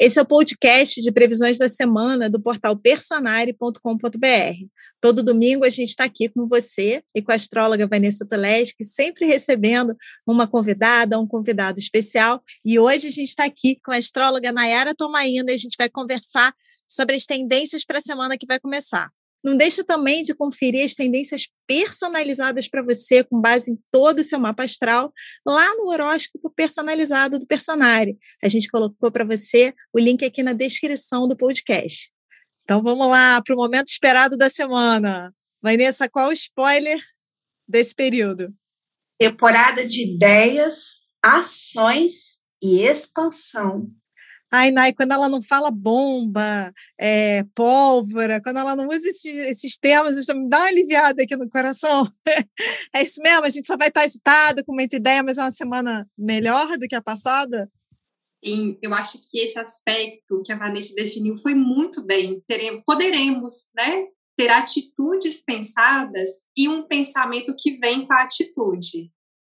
Esse é o podcast de previsões da semana do portal personare.com.br. Todo domingo a gente está aqui com você e com a astróloga Vanessa Toleski, sempre recebendo uma convidada, um convidado especial. E hoje a gente está aqui com a astróloga Nayara Tomaina e a gente vai conversar sobre as tendências para a semana que vai começar. Não deixa também de conferir as tendências personalizadas para você, com base em todo o seu mapa astral, lá no horóscopo personalizado do Personari. A gente colocou para você o link aqui na descrição do podcast. Então vamos lá para o momento esperado da semana. Vanessa, qual o spoiler desse período? Temporada de ideias, ações e expansão. Ai, Nai, quando ela não fala bomba, é, pólvora, quando ela não usa esse, esses termos, isso me dá uma aliviada aqui no coração. é isso mesmo, a gente só vai estar agitado com muita ideia, mas é uma semana melhor do que a passada? Sim, eu acho que esse aspecto que a Vanessa definiu foi muito bem. Teremos, poderemos, né, ter atitudes pensadas e um pensamento que vem com a atitude.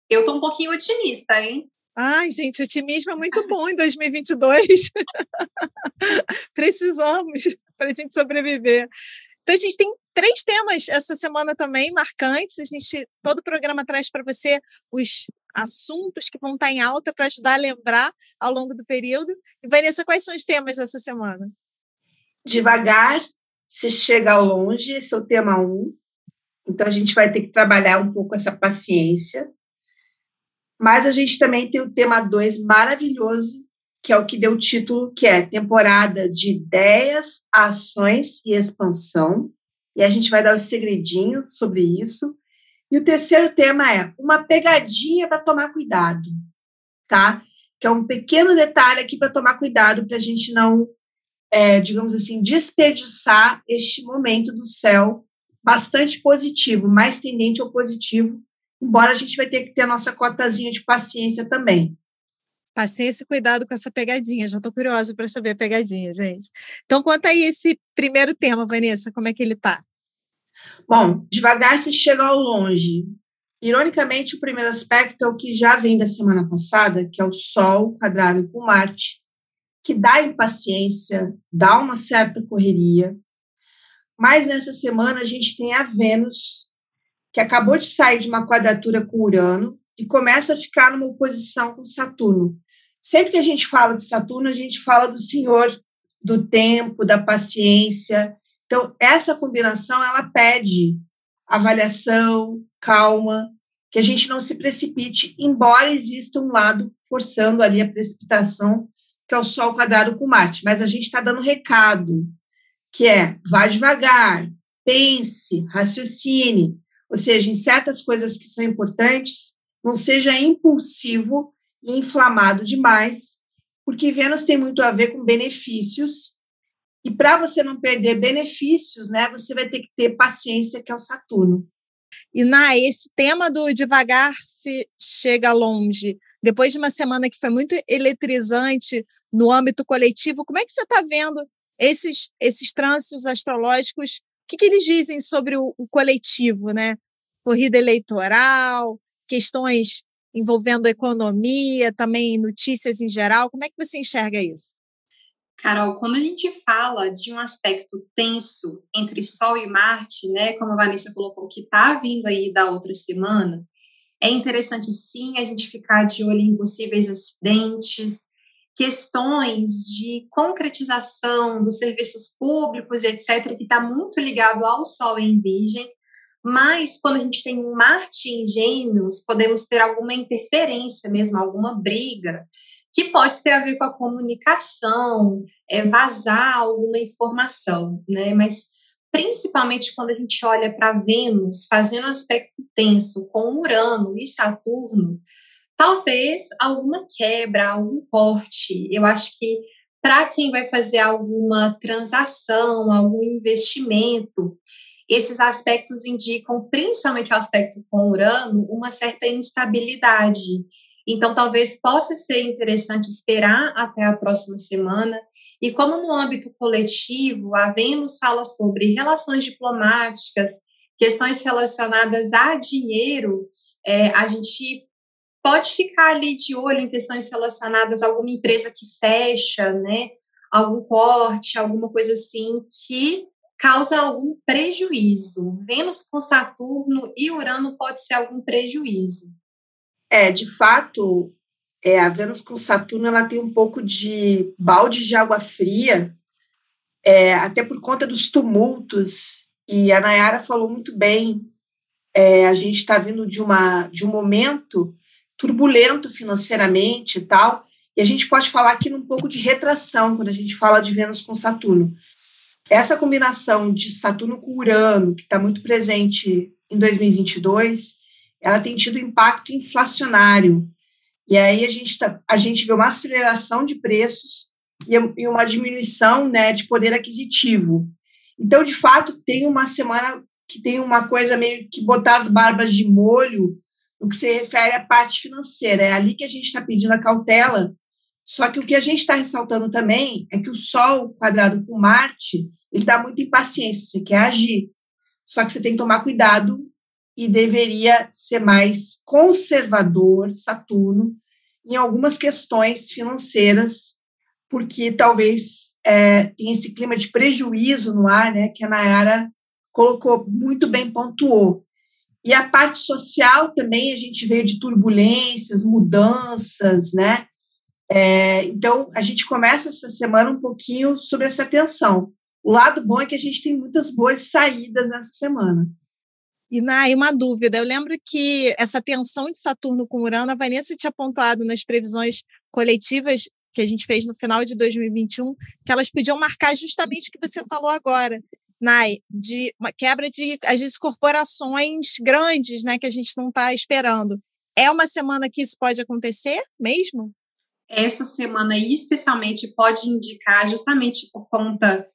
Eu estou um pouquinho otimista, hein? Ai, gente, otimismo é muito bom em 2022. Precisamos para a gente sobreviver. Então, a gente tem três temas essa semana também marcantes. A gente, todo o programa traz para você os assuntos que vão estar em alta para ajudar a lembrar ao longo do período. E, Vanessa, quais são os temas dessa semana? Devagar se chega longe, esse é o tema um. Então, a gente vai ter que trabalhar um pouco essa paciência. Mas a gente também tem o tema 2 maravilhoso, que é o que deu o título, que é temporada de ideias, ações e expansão. E a gente vai dar os segredinhos sobre isso. E o terceiro tema é uma pegadinha para tomar cuidado, tá? Que é um pequeno detalhe aqui para tomar cuidado para a gente não, é, digamos assim, desperdiçar este momento do céu bastante positivo, mais tendente ao positivo embora a gente vai ter que ter a nossa cotazinha de paciência também. Paciência e cuidado com essa pegadinha. Já estou curiosa para saber a pegadinha, gente. Então, conta aí esse primeiro tema, Vanessa, como é que ele está? Bom, devagar se chega ao longe. Ironicamente, o primeiro aspecto é o que já vem da semana passada, que é o Sol quadrado com Marte, que dá impaciência, dá uma certa correria. Mas nessa semana a gente tem a Vênus que acabou de sair de uma quadratura com Urano e começa a ficar numa oposição com Saturno. Sempre que a gente fala de Saturno, a gente fala do senhor do tempo, da paciência. Então, essa combinação ela pede avaliação, calma, que a gente não se precipite, embora exista um lado forçando ali a precipitação, que é o Sol quadrado com Marte. Mas a gente está dando recado, que é vá devagar, pense, raciocine, ou seja, em certas coisas que são importantes, não seja impulsivo e inflamado demais, porque Vênus tem muito a ver com benefícios. E para você não perder benefícios, né, você vai ter que ter paciência, que é o Saturno. E na esse tema do devagar se chega longe, depois de uma semana que foi muito eletrizante no âmbito coletivo, como é que você está vendo esses, esses trânsitos astrológicos que, que eles dizem sobre o, o coletivo, né? Corrida eleitoral, questões envolvendo economia, também notícias em geral. Como é que você enxerga isso? Carol, quando a gente fala de um aspecto tenso entre Sol e Marte, né, como a Vanessa colocou, que está vindo aí da outra semana, é interessante sim a gente ficar de olho em possíveis acidentes, questões de concretização dos serviços públicos, etc., que está muito ligado ao Sol em Virgem, mas quando a gente tem Marte em Gêmeos, podemos ter alguma interferência mesmo, alguma briga, que pode ter a ver com a comunicação, é, vazar alguma informação, né? Mas principalmente quando a gente olha para Vênus fazendo um aspecto tenso com Urano e Saturno, Talvez alguma quebra, algum corte. Eu acho que para quem vai fazer alguma transação, algum investimento, esses aspectos indicam, principalmente o aspecto com Urano, uma certa instabilidade. Então, talvez possa ser interessante esperar até a próxima semana. E como no âmbito coletivo, a Vênus fala sobre relações diplomáticas, questões relacionadas a dinheiro, é, a gente pode ficar ali de olho em questões relacionadas a alguma empresa que fecha, né? algum corte, alguma coisa assim que causa algum prejuízo. Vênus com Saturno e Urano pode ser algum prejuízo. É, de fato, é, a Vênus com Saturno ela tem um pouco de balde de água fria, é, até por conta dos tumultos. E a Nayara falou muito bem. É, a gente está vindo de, uma, de um momento turbulento financeiramente e tal, e a gente pode falar aqui um pouco de retração quando a gente fala de Vênus com Saturno. Essa combinação de Saturno com Urano, que está muito presente em 2022, ela tem tido impacto inflacionário. E aí a gente, tá, a gente vê uma aceleração de preços e uma diminuição né, de poder aquisitivo. Então, de fato, tem uma semana que tem uma coisa meio que botar as barbas de molho no que se refere à parte financeira. É ali que a gente está pedindo a cautela. Só que o que a gente está ressaltando também é que o Sol quadrado com Marte ele dá muita impaciência, você quer agir, só que você tem que tomar cuidado e deveria ser mais conservador, Saturno, em algumas questões financeiras, porque talvez é, tenha esse clima de prejuízo no ar, né, que a Nayara colocou muito bem, pontuou. E a parte social também, a gente veio de turbulências, mudanças, né? É, então, a gente começa essa semana um pouquinho sobre essa tensão. O lado bom é que a gente tem muitas boas saídas nessa semana. E, Nai, uma dúvida. Eu lembro que essa tensão de Saturno com Urano, a Vanessa tinha apontado nas previsões coletivas que a gente fez no final de 2021, que elas podiam marcar justamente o que você falou agora, Nai, de uma quebra de, às vezes, corporações grandes, né, que a gente não está esperando. É uma semana que isso pode acontecer mesmo? Essa semana, especialmente, pode indicar, justamente por conta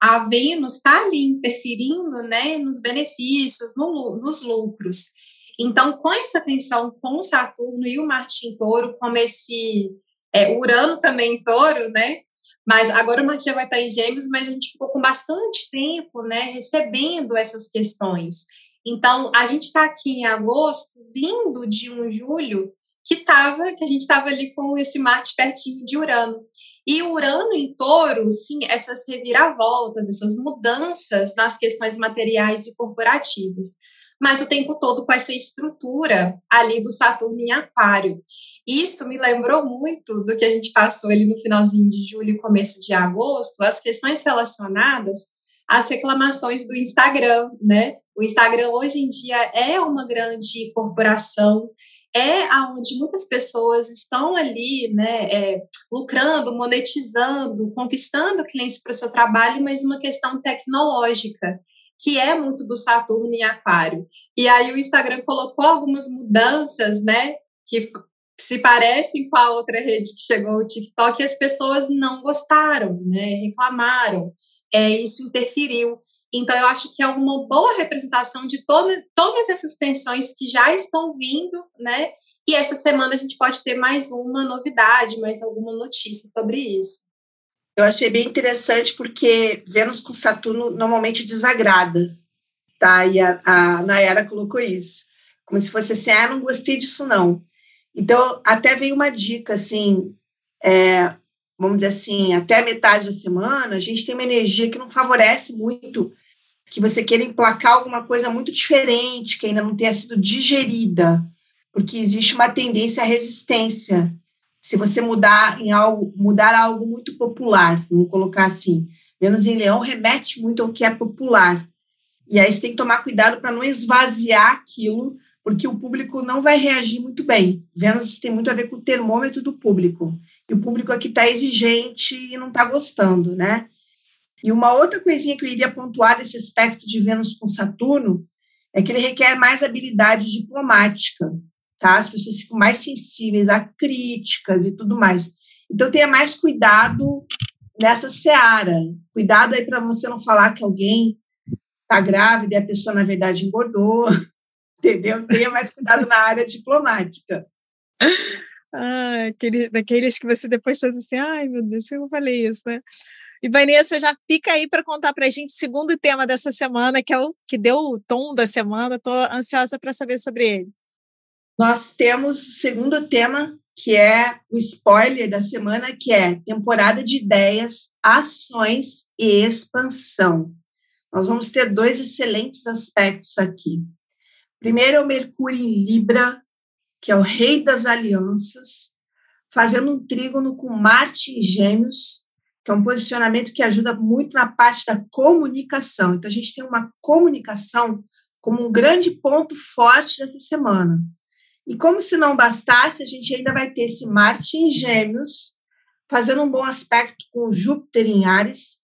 a Vênus está ali interferindo né, nos benefícios, no, nos lucros. Então, com essa tensão com Saturno e o Marte em touro, como esse é, Urano também em touro, né? Mas agora o Marte já vai estar em gêmeos, mas a gente ficou com bastante tempo né, recebendo essas questões. Então, a gente está aqui em agosto, vindo de um julho que tava, que a gente estava ali com esse Marte pertinho de Urano. E Urano em touro, sim, essas reviravoltas, essas mudanças nas questões materiais e corporativas. Mas o tempo todo com essa estrutura ali do Saturno em Aquário. Isso me lembrou muito do que a gente passou ali no finalzinho de julho e começo de agosto, as questões relacionadas às reclamações do Instagram, né? O Instagram hoje em dia é uma grande corporação é aonde muitas pessoas estão ali, né, é, lucrando, monetizando, conquistando clientes para o seu trabalho, mas uma questão tecnológica, que é muito do Saturno em Aquário. E aí o Instagram colocou algumas mudanças, né, que se parecem com a outra rede que chegou, o TikTok, e as pessoas não gostaram, né, reclamaram é, isso interferiu. Então, eu acho que é uma boa representação de todas, todas essas tensões que já estão vindo, né? E essa semana a gente pode ter mais uma novidade, mais alguma notícia sobre isso. Eu achei bem interessante porque Vênus com Saturno normalmente desagrada, tá? E a, a Nayara colocou isso, como se fosse assim, ah, não gostei disso não. Então, até veio uma dica, assim, é, vamos dizer assim, até metade da semana, a gente tem uma energia que não favorece muito que você queira emplacar alguma coisa muito diferente, que ainda não tenha sido digerida, porque existe uma tendência à resistência. Se você mudar em algo, mudar algo muito popular, vamos colocar assim, Vênus em Leão remete muito ao que é popular. E aí você tem que tomar cuidado para não esvaziar aquilo, porque o público não vai reagir muito bem. Vênus tem muito a ver com o termômetro do público e o público aqui está exigente e não está gostando, né? E uma outra coisinha que eu iria pontuar desse aspecto de Vênus com Saturno é que ele requer mais habilidade diplomática, tá? As pessoas ficam mais sensíveis a críticas e tudo mais. Então tenha mais cuidado nessa seara. Cuidado aí para você não falar que alguém está grávida e a pessoa na verdade engordou, entendeu? Tenha mais cuidado na área diplomática. Ah, aquele, daqueles que você depois faz assim, ai meu Deus, eu falei isso, né? E Vanessa, já fica aí para contar para a gente o segundo tema dessa semana, que é o que deu o tom da semana. Estou ansiosa para saber sobre ele. Nós temos o segundo tema, que é o spoiler da semana, que é temporada de ideias, ações e expansão. Nós vamos ter dois excelentes aspectos aqui. Primeiro é o Mercúrio em Libra, que é o rei das alianças, fazendo um trígono com Marte em Gêmeos, que é um posicionamento que ajuda muito na parte da comunicação. Então, a gente tem uma comunicação como um grande ponto forte dessa semana. E como se não bastasse, a gente ainda vai ter esse Marte em Gêmeos, fazendo um bom aspecto com Júpiter em Ares.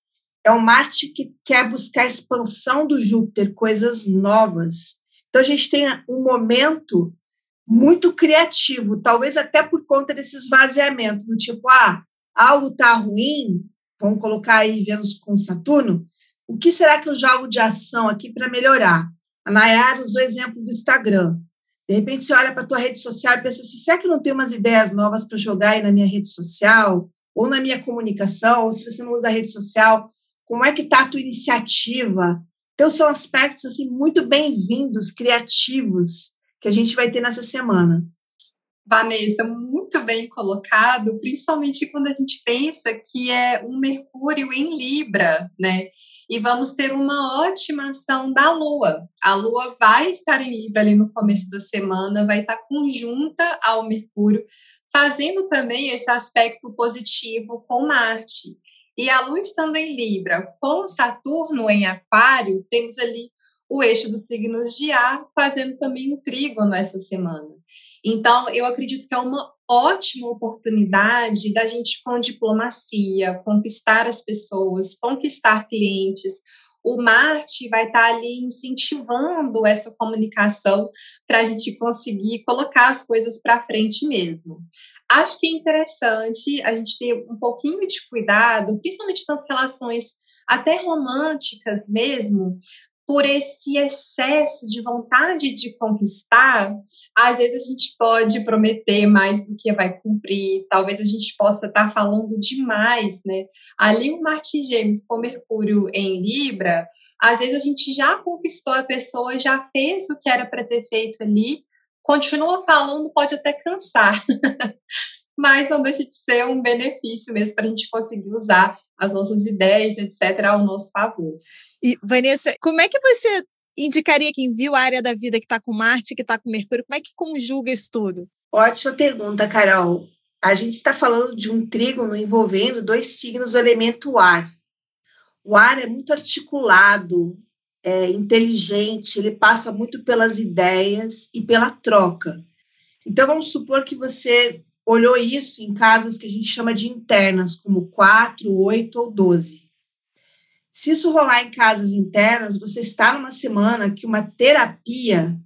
É um Marte que quer buscar a expansão do Júpiter, coisas novas. Então, a gente tem um momento muito criativo, talvez até por conta desse esvaziamento, do tipo, ah, algo está ruim, vamos colocar aí Vênus com Saturno, o que será que eu jogo de ação aqui para melhorar? A Nayara usou o exemplo do Instagram. De repente, você olha para a tua rede social e pensa assim, será que não tenho umas ideias novas para jogar aí na minha rede social? Ou na minha comunicação? Ou se você não usa a rede social, como é que está a tua iniciativa? Então, são aspectos assim muito bem-vindos, criativos, que a gente vai ter nessa semana. Vanessa, muito bem colocado, principalmente quando a gente pensa que é um Mercúrio em Libra, né? E vamos ter uma ótima ação da Lua. A Lua vai estar em Libra ali no começo da semana, vai estar conjunta ao Mercúrio, fazendo também esse aspecto positivo com Marte. E a Lua estando em Libra com Saturno em Aquário, temos ali o eixo dos signos de ar, fazendo também um trígono essa semana. Então, eu acredito que é uma ótima oportunidade da gente, com diplomacia, conquistar as pessoas, conquistar clientes. O Marte vai estar ali incentivando essa comunicação para a gente conseguir colocar as coisas para frente mesmo. Acho que é interessante a gente ter um pouquinho de cuidado, principalmente nas relações até românticas mesmo, por esse excesso de vontade de conquistar, às vezes a gente pode prometer mais do que vai cumprir, talvez a gente possa estar tá falando demais, né? Ali o Marte Gêmeos com Mercúrio em Libra, às vezes a gente já conquistou a pessoa, já fez o que era para ter feito ali, continua falando, pode até cansar. mas não deixa de ser um benefício mesmo para a gente conseguir usar as nossas ideias, etc., ao nosso favor. E, Vanessa, como é que você indicaria quem viu a área da vida que está com Marte, que está com Mercúrio, como é que conjuga isso tudo? Ótima pergunta, Carol. A gente está falando de um trígono envolvendo dois signos do elemento ar. O ar é muito articulado, é inteligente, ele passa muito pelas ideias e pela troca. Então, vamos supor que você olhou isso em casas que a gente chama de internas, como 4, 8 ou 12. Se isso rolar em casas internas, você está numa semana que uma terapia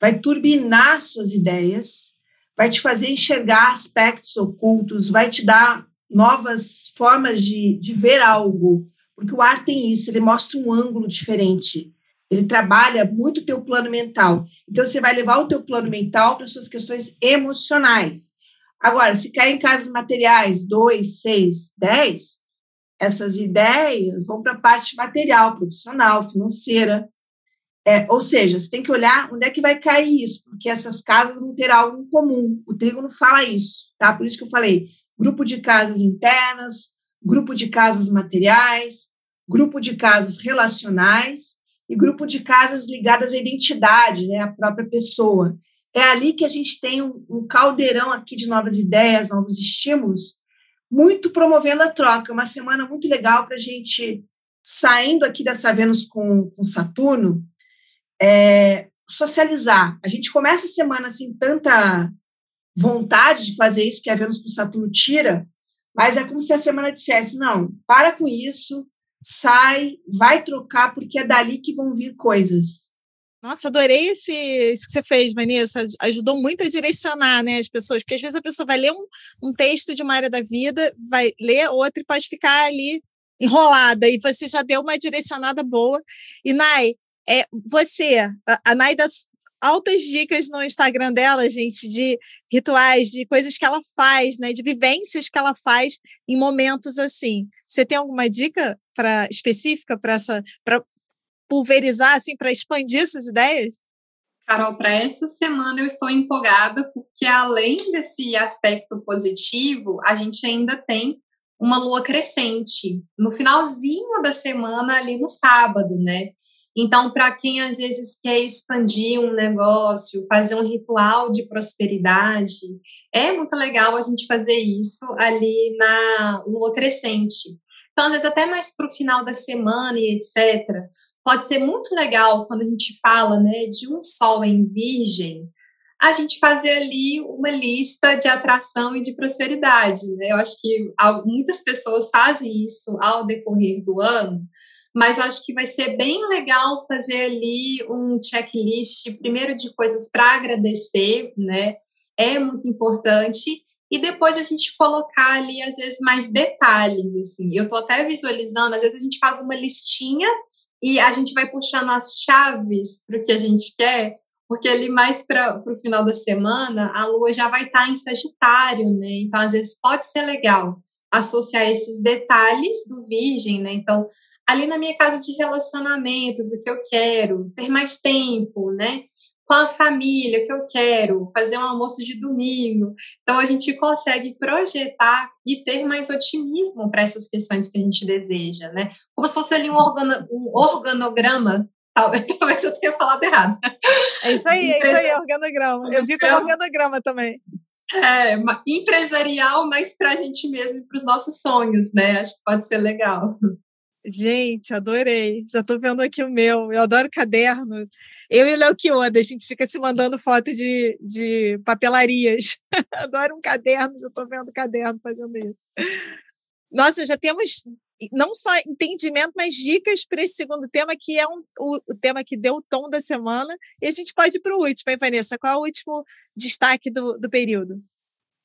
vai turbinar suas ideias, vai te fazer enxergar aspectos ocultos, vai te dar novas formas de, de ver algo, porque o ar tem isso, ele mostra um ângulo diferente. Ele trabalha muito o teu plano mental. Então, você vai levar o teu plano mental para suas questões emocionais. Agora, se cair em casas materiais 2, 6, 10, essas ideias vão para a parte material, profissional, financeira. É, ou seja, você tem que olhar onde é que vai cair isso, porque essas casas vão ter algo em comum. O trigo não fala isso, tá? Por isso que eu falei: grupo de casas internas, grupo de casas materiais, grupo de casas relacionais e grupo de casas ligadas à identidade, né, à própria pessoa é ali que a gente tem um, um caldeirão aqui de novas ideias, novos estímulos, muito promovendo a troca. Uma semana muito legal para a gente, saindo aqui dessa Vênus com, com Saturno, é, socializar. A gente começa a semana sem tanta vontade de fazer isso que a Vênus com Saturno tira, mas é como se a semana dissesse: não, para com isso, sai, vai trocar, porque é dali que vão vir coisas. Nossa, adorei esse, isso que você fez, Vanessa. Ajudou muito a direcionar né, as pessoas, porque às vezes a pessoa vai ler um, um texto de uma área da vida, vai ler outra e pode ficar ali enrolada, e você já deu uma direcionada boa. E, Nai, é, você, a, a Nai dá altas dicas no Instagram dela, gente, de rituais, de coisas que ela faz, né, de vivências que ela faz em momentos assim. Você tem alguma dica para específica para essa pulverizar, assim, para expandir essas ideias? Carol, para essa semana eu estou empolgada, porque além desse aspecto positivo, a gente ainda tem uma lua crescente no finalzinho da semana, ali no sábado, né? Então, para quem às vezes quer expandir um negócio, fazer um ritual de prosperidade, é muito legal a gente fazer isso ali na lua crescente. Então, às vezes, até mais para o final da semana e etc. Pode ser muito legal quando a gente fala né, de um sol em virgem, a gente fazer ali uma lista de atração e de prosperidade. Né? Eu acho que muitas pessoas fazem isso ao decorrer do ano, mas eu acho que vai ser bem legal fazer ali um checklist, primeiro de coisas para agradecer, né? É muito importante. E depois a gente colocar ali, às vezes, mais detalhes, assim. Eu estou até visualizando, às vezes a gente faz uma listinha e a gente vai puxando as chaves para o que a gente quer, porque ali mais para o final da semana, a lua já vai estar tá em Sagitário, né? Então, às vezes, pode ser legal associar esses detalhes do Virgem, né? Então, ali na minha casa de relacionamentos, o que eu quero, ter mais tempo, né? Com a família, o que eu quero, fazer um almoço de domingo. Então, a gente consegue projetar e ter mais otimismo para essas questões que a gente deseja, né? Como se fosse ali um, organo, um organograma Talvez eu tenha falado errado. É isso aí, é isso aí, organograma. Eu vi como organograma também. É, empresarial, mas para a gente mesmo e para os nossos sonhos, né? Acho que pode ser legal. Gente, adorei. Já estou vendo aqui o meu. Eu adoro caderno. Eu e o Léo Kioda, a gente fica se mandando foto de, de papelarias. adoro um caderno, já estou vendo caderno fazendo isso. Nossa, já temos não só entendimento, mas dicas para esse segundo tema, que é um, o, o, tema que deu o tom da semana. E a gente pode ir para o último, hein, Vanessa? Qual é o último destaque do, do período?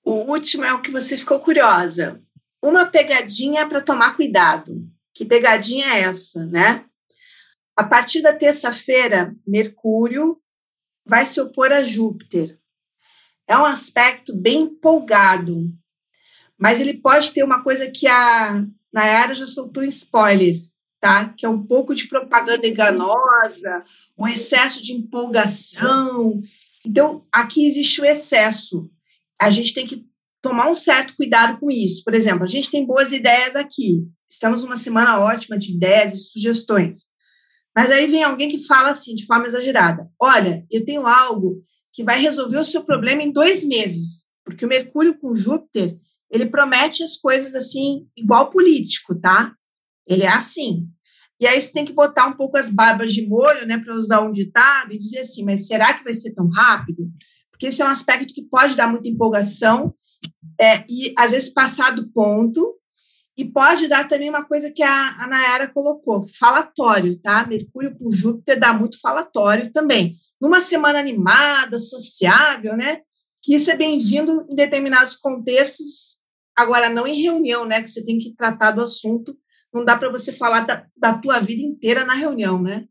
O último é o que você ficou curiosa. Uma pegadinha para tomar cuidado. Que pegadinha é essa, né? A partir da terça-feira, Mercúrio vai se opor a Júpiter. É um aspecto bem empolgado, mas ele pode ter uma coisa que a Nayara já soltou um spoiler, tá? Que é um pouco de propaganda enganosa, um excesso de empolgação. Então, aqui existe o excesso. A gente tem que tomar um certo cuidado com isso. Por exemplo, a gente tem boas ideias aqui. Estamos numa semana ótima de ideias e sugestões. Mas aí vem alguém que fala assim, de forma exagerada: Olha, eu tenho algo que vai resolver o seu problema em dois meses. Porque o Mercúrio com Júpiter ele promete as coisas assim, igual político, tá? Ele é assim. E aí você tem que botar um pouco as barbas de molho, né, para usar um ditado, e dizer assim, mas será que vai ser tão rápido? Porque esse é um aspecto que pode dar muita empolgação é, e, às vezes, passar do ponto, e pode dar também uma coisa que a, a Nayara colocou, falatório, tá? Mercúrio com Júpiter dá muito falatório também. Numa semana animada, sociável, né? Que isso é bem-vindo em determinados contextos Agora, não em reunião, né? Que você tem que tratar do assunto. Não dá para você falar da, da tua vida inteira na reunião, né?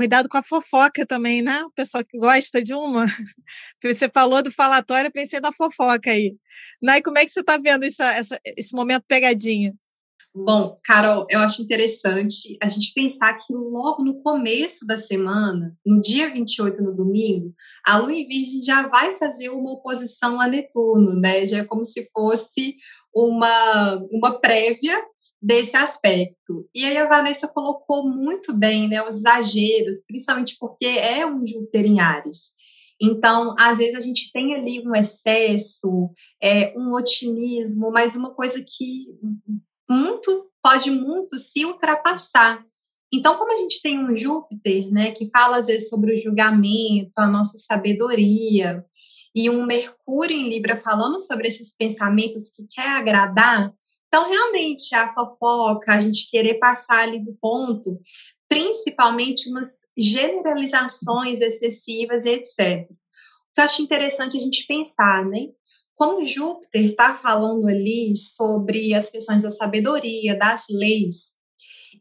Cuidado com a fofoca também, né? O pessoal que gosta de uma. Você falou do falatório, pensei na fofoca aí. Nai, como é que você está vendo essa, essa, esse momento pegadinha? Bom, Carol, eu acho interessante a gente pensar que logo no começo da semana, no dia 28, no domingo, a Lua em Virgem já vai fazer uma oposição a Netuno, né? Já é como se fosse uma, uma prévia desse aspecto. E aí a Vanessa colocou muito bem né, os exageros, principalmente porque é um Júpiter em Ares. Então, às vezes a gente tem ali um excesso, é, um otimismo, mas uma coisa que muito pode muito se ultrapassar. Então, como a gente tem um Júpiter, né, que fala às vezes sobre o julgamento, a nossa sabedoria, e um Mercúrio em Libra falando sobre esses pensamentos que quer agradar, então realmente a fofoca, a gente querer passar ali do ponto, principalmente umas generalizações excessivas e etc. O que eu acho interessante a gente pensar, né? Como Júpiter está falando ali sobre as questões da sabedoria, das leis,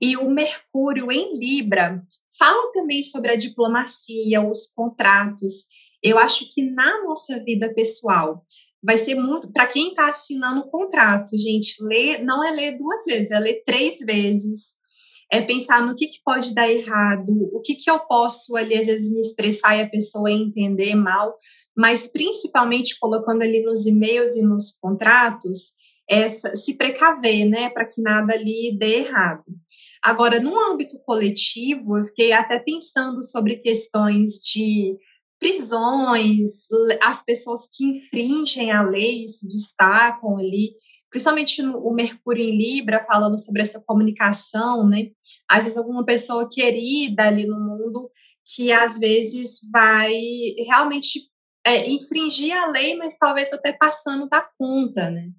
e o Mercúrio em Libra fala também sobre a diplomacia, os contratos. Eu acho que na nossa vida pessoal vai ser muito para quem está assinando o contrato, gente, ler não é ler duas vezes, é ler três vezes. é pensar no que, que pode dar errado, o que, que eu posso ali, às vezes, me expressar e a pessoa entender mal, mas principalmente colocando ali nos e-mails e nos contratos, essa, se precaver, né, para que nada ali dê errado. Agora, no âmbito coletivo, eu fiquei até pensando sobre questões de prisões, as pessoas que infringem a lei se destacam ali, principalmente no, o Mercúrio em Libra, falando sobre essa comunicação, né? Às vezes alguma pessoa querida ali no mundo que às vezes vai realmente é, infringir a lei, mas talvez até passando da conta, né?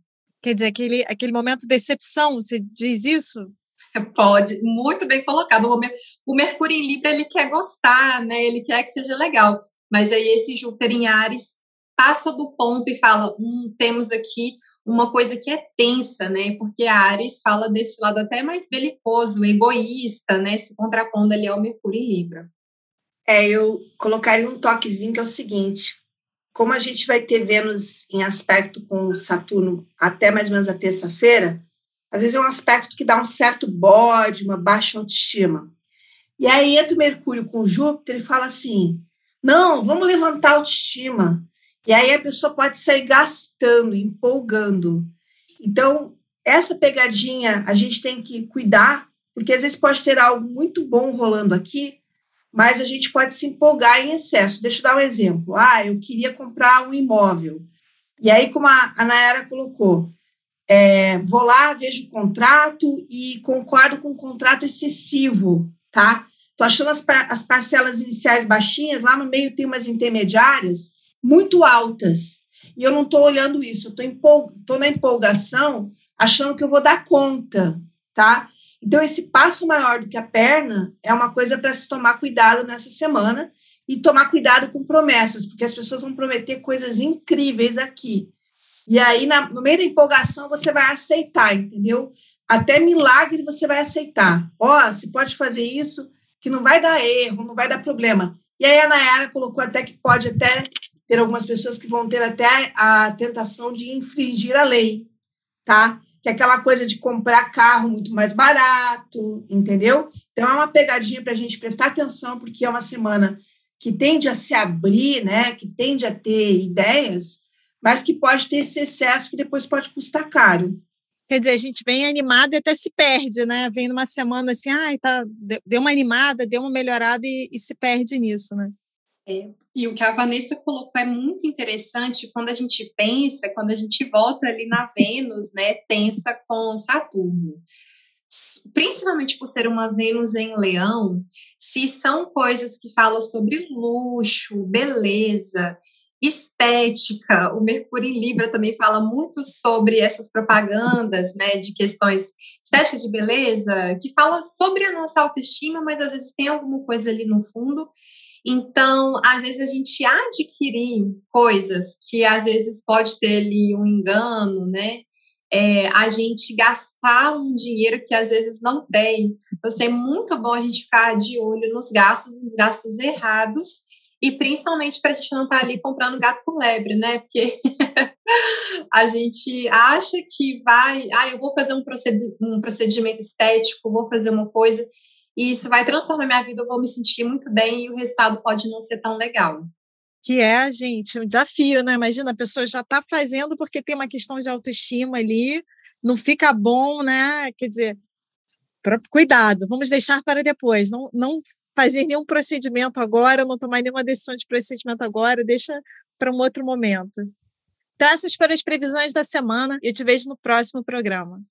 Quer dizer, aquele, aquele momento de decepção, você diz isso? Pode, muito bem colocado. O, o Mercúrio em Libra, ele quer gostar, né? Ele quer que seja legal. Mas aí esse Júpiter em Ares passa do ponto e fala: hum, temos aqui uma coisa que é tensa, né? Porque Ares fala desse lado até mais belicoso, egoísta, né? Se contrapondo ali ao Mercúrio em Libra. É, eu colocaria um toquezinho que é o seguinte: como a gente vai ter Vênus em aspecto com Saturno até mais ou menos a terça-feira, às vezes é um aspecto que dá um certo bode, uma baixa autoestima. E aí entra o Mercúrio com Júpiter e fala assim: não, vamos levantar a autoestima. E aí a pessoa pode sair gastando, empolgando. Então, essa pegadinha a gente tem que cuidar, porque às vezes pode ter algo muito bom rolando aqui, mas a gente pode se empolgar em excesso. Deixa eu dar um exemplo. Ah, eu queria comprar um imóvel. E aí, como a, Nayara colocou, é, vou lá, vejo o contrato e concordo com o contrato excessivo, tá? Tô achando as, par as parcelas iniciais baixinhas, lá no meio tem umas intermediárias muito altas. E eu não estou olhando isso, eu estou empol na empolgação, achando que eu vou dar conta, tá? Então, esse passo maior do que a perna é uma coisa para se tomar cuidado nessa semana e tomar cuidado com promessas, porque as pessoas vão prometer coisas incríveis aqui. E aí, na, no meio da empolgação, você vai aceitar, entendeu? Até milagre você vai aceitar. Ó, oh, você pode fazer isso, que não vai dar erro, não vai dar problema. E aí a Nayara colocou até que pode até ter algumas pessoas que vão ter até a tentação de infringir a lei, tá? Que é aquela coisa de comprar carro muito mais barato, entendeu? Então é uma pegadinha para a gente prestar atenção, porque é uma semana que tende a se abrir, né? Que tende a ter ideias, mas que pode ter esse excesso que depois pode custar caro. Quer dizer, a gente vem animado e até se perde, né? Vem numa semana assim, ai, tá, deu uma animada, deu uma melhorada e, e se perde nisso, né? É. E o que a Vanessa colocou é muito interessante quando a gente pensa, quando a gente volta ali na Vênus, né, tensa com Saturno. Principalmente por ser uma Vênus em Leão, se são coisas que falam sobre luxo, beleza, estética. O Mercúrio em Libra também fala muito sobre essas propagandas, né, de questões estética de beleza, que fala sobre a nossa autoestima, mas às vezes tem alguma coisa ali no fundo. Então, às vezes a gente adquirir coisas que às vezes pode ter ali um engano, né? É, a gente gastar um dinheiro que às vezes não tem. Então, assim, é muito bom a gente ficar de olho nos gastos, nos gastos errados, e principalmente para a gente não estar tá ali comprando gato por lebre, né? Porque a gente acha que vai, ah, eu vou fazer um, um procedimento estético, vou fazer uma coisa, e isso vai transformar minha vida, eu vou me sentir muito bem e o resultado pode não ser tão legal. Que é, gente, um desafio, né? Imagina, a pessoa já está fazendo porque tem uma questão de autoestima ali, não fica bom, né? Quer dizer, cuidado, vamos deixar para depois, não, não fazer nenhum procedimento agora, não tomar nenhuma decisão de procedimento agora, deixa para um outro momento. Então, essas foram as previsões da semana e eu te vejo no próximo programa.